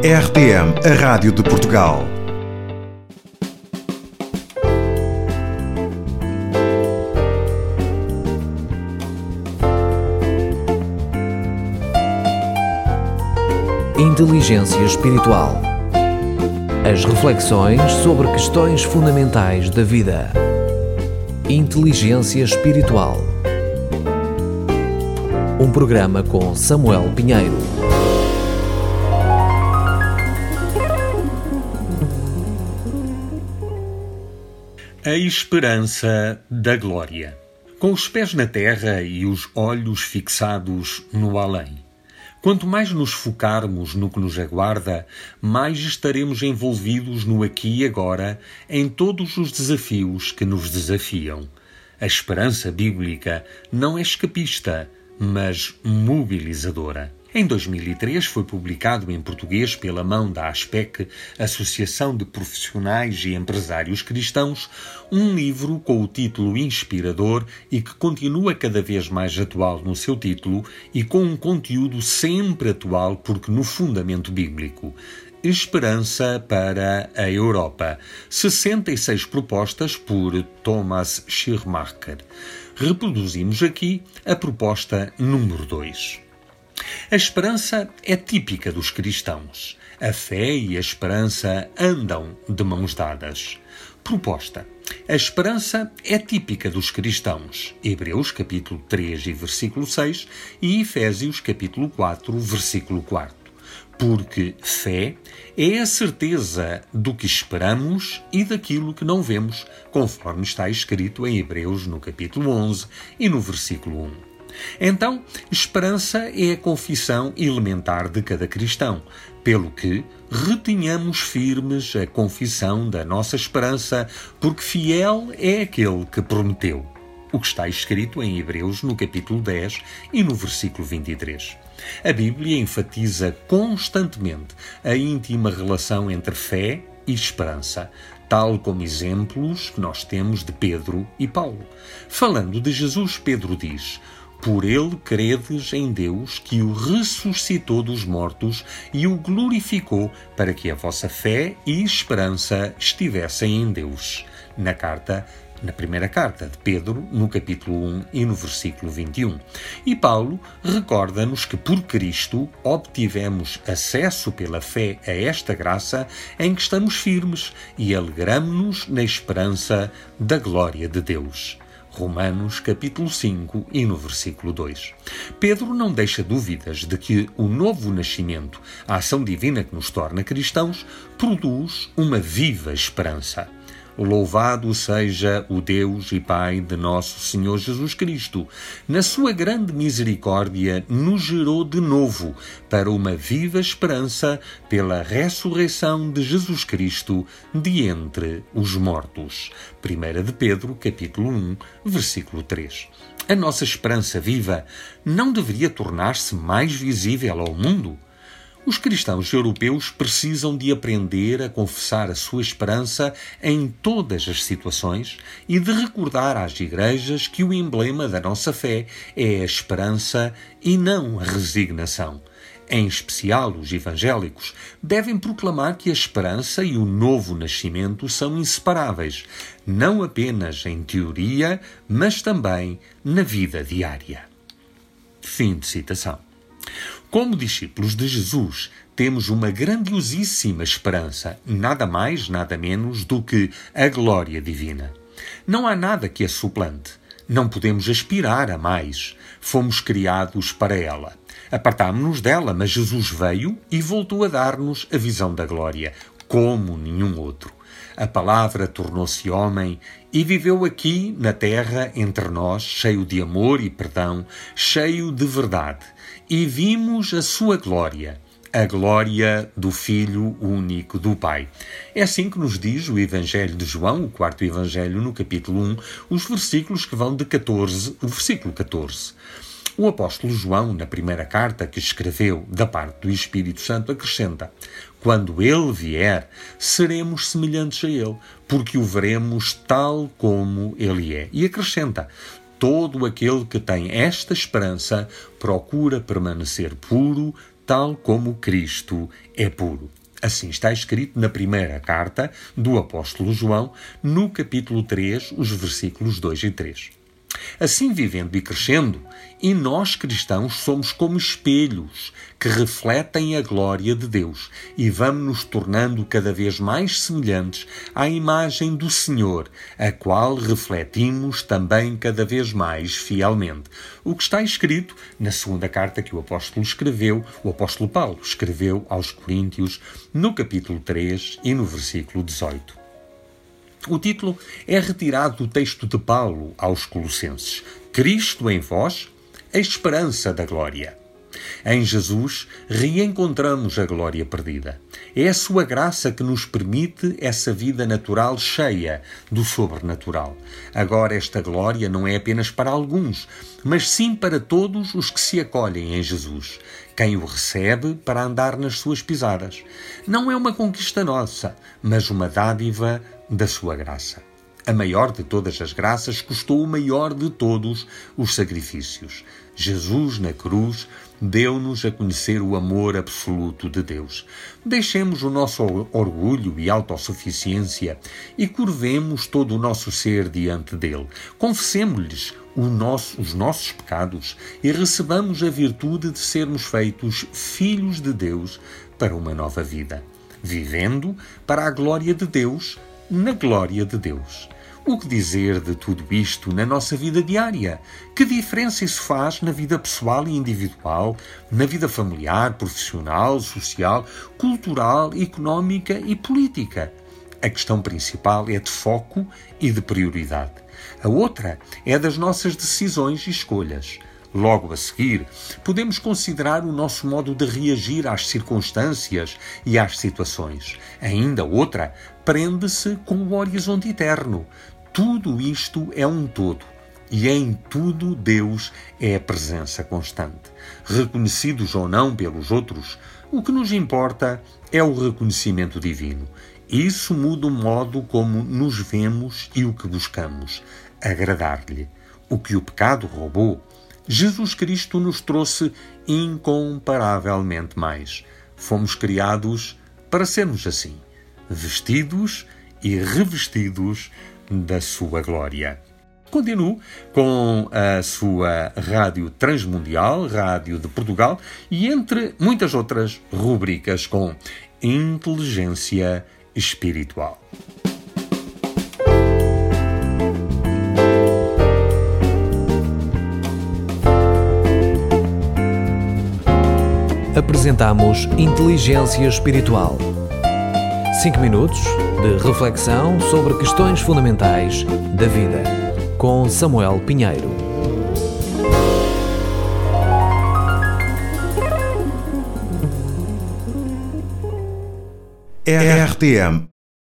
RTM, a Rádio de Portugal. Inteligência Espiritual. As reflexões sobre questões fundamentais da vida. Inteligência Espiritual. Um programa com Samuel Pinheiro. A esperança da glória. Com os pés na terra e os olhos fixados no além. Quanto mais nos focarmos no que nos aguarda, mais estaremos envolvidos no aqui e agora, em todos os desafios que nos desafiam. A esperança bíblica não é escapista, mas mobilizadora. Em 2003 foi publicado em português pela mão da ASPEC, Associação de Profissionais e Empresários Cristãos, um livro com o título inspirador e que continua cada vez mais atual no seu título e com um conteúdo sempre atual porque no fundamento bíblico. Esperança para a Europa. 66 propostas por Thomas Schirmacher. Reproduzimos aqui a proposta número 2. A esperança é típica dos cristãos. A fé e a esperança andam de mãos dadas. Proposta. A esperança é típica dos cristãos. Hebreus capítulo 3 e versículo 6 e Efésios capítulo 4, versículo 4. Porque fé é a certeza do que esperamos e daquilo que não vemos, conforme está escrito em Hebreus no capítulo 11 e no versículo 1. Então, esperança é a confissão elementar de cada cristão, pelo que retenhamos firmes a confissão da nossa esperança, porque fiel é aquele que prometeu. O que está escrito em Hebreus no capítulo 10 e no versículo 23. A Bíblia enfatiza constantemente a íntima relação entre fé e esperança, tal como exemplos que nós temos de Pedro e Paulo. Falando de Jesus, Pedro diz: por ele credes em Deus que o ressuscitou dos mortos e o glorificou para que a vossa fé e esperança estivessem em Deus. Na carta na primeira carta de Pedro, no capítulo 1 e no versículo 21. E Paulo recorda-nos que por Cristo obtivemos acesso pela fé a esta graça em que estamos firmes e alegramos-nos na esperança da glória de Deus. Romanos capítulo 5 e no versículo 2. Pedro não deixa dúvidas de que o novo nascimento, a ação divina que nos torna cristãos, produz uma viva esperança. Louvado seja o Deus e Pai de nosso Senhor Jesus Cristo. Na sua grande misericórdia, nos gerou de novo para uma viva esperança pela ressurreição de Jesus Cristo de entre os mortos. 1 de Pedro, capítulo 1, versículo 3. A nossa esperança viva não deveria tornar-se mais visível ao mundo? Os cristãos europeus precisam de aprender a confessar a sua esperança em todas as situações e de recordar às igrejas que o emblema da nossa fé é a esperança e não a resignação. Em especial, os evangélicos devem proclamar que a esperança e o novo nascimento são inseparáveis, não apenas em teoria, mas também na vida diária. Fim de citação. Como discípulos de Jesus, temos uma grandiosíssima esperança, nada mais, nada menos do que a glória divina. Não há nada que a suplante. Não podemos aspirar a mais. Fomos criados para ela. Apartámo-nos dela, mas Jesus veio e voltou a dar-nos a visão da glória, como nenhum outro. A palavra tornou-se homem e viveu aqui na terra entre nós, cheio de amor e perdão, cheio de verdade e vimos a sua glória, a glória do Filho único do Pai. É assim que nos diz o Evangelho de João, o quarto Evangelho, no capítulo 1, os versículos que vão de 14, o versículo 14. O apóstolo João, na primeira carta que escreveu da parte do Espírito Santo, acrescenta: Quando ele vier, seremos semelhantes a ele, porque o veremos tal como ele é. E acrescenta: Todo aquele que tem esta esperança procura permanecer puro, tal como Cristo é puro. Assim está escrito na primeira carta do apóstolo João, no capítulo 3, os versículos 2 e 3. Assim vivendo e crescendo, e nós cristãos somos como espelhos que refletem a glória de Deus e vamos nos tornando cada vez mais semelhantes à imagem do Senhor, a qual refletimos também cada vez mais fielmente. O que está escrito na segunda carta que o apóstolo escreveu, o apóstolo Paulo escreveu aos Coríntios, no capítulo 3 e no versículo 18. O título é retirado do texto de Paulo aos Colossenses: Cristo em vós, a esperança da glória. Em Jesus reencontramos a glória perdida. É a sua graça que nos permite essa vida natural cheia do sobrenatural. Agora, esta glória não é apenas para alguns, mas sim para todos os que se acolhem em Jesus, quem o recebe para andar nas suas pisadas. Não é uma conquista nossa, mas uma dádiva da sua graça. A maior de todas as graças custou o maior de todos os sacrifícios. Jesus, na cruz, deu-nos a conhecer o amor absoluto de Deus. Deixemos o nosso orgulho e autossuficiência e curvemos todo o nosso ser diante dele. Confessemos-lhes nosso, os nossos pecados e recebamos a virtude de sermos feitos filhos de Deus para uma nova vida, vivendo para a glória de Deus, na glória de Deus. O que dizer de tudo isto na nossa vida diária? Que diferença isso faz na vida pessoal e individual, na vida familiar, profissional, social, cultural, económica e política? A questão principal é de foco e de prioridade. A outra é das nossas decisões e escolhas. Logo a seguir, podemos considerar o nosso modo de reagir às circunstâncias e às situações. Ainda outra prende-se com o horizonte eterno. Tudo isto é um todo. E em tudo Deus é a presença constante. Reconhecidos ou não pelos outros, o que nos importa é o reconhecimento divino. Isso muda o modo como nos vemos e o que buscamos, agradar-lhe. O que o pecado roubou, Jesus Cristo nos trouxe incomparavelmente mais. Fomos criados para sermos assim, vestidos e revestidos da sua glória. Continuo com a sua Rádio Transmundial, Rádio de Portugal, e entre muitas outras rubricas com Inteligência Espiritual. Apresentamos Inteligência Espiritual. 5 minutos de reflexão sobre questões fundamentais da vida. Com Samuel Pinheiro. RTM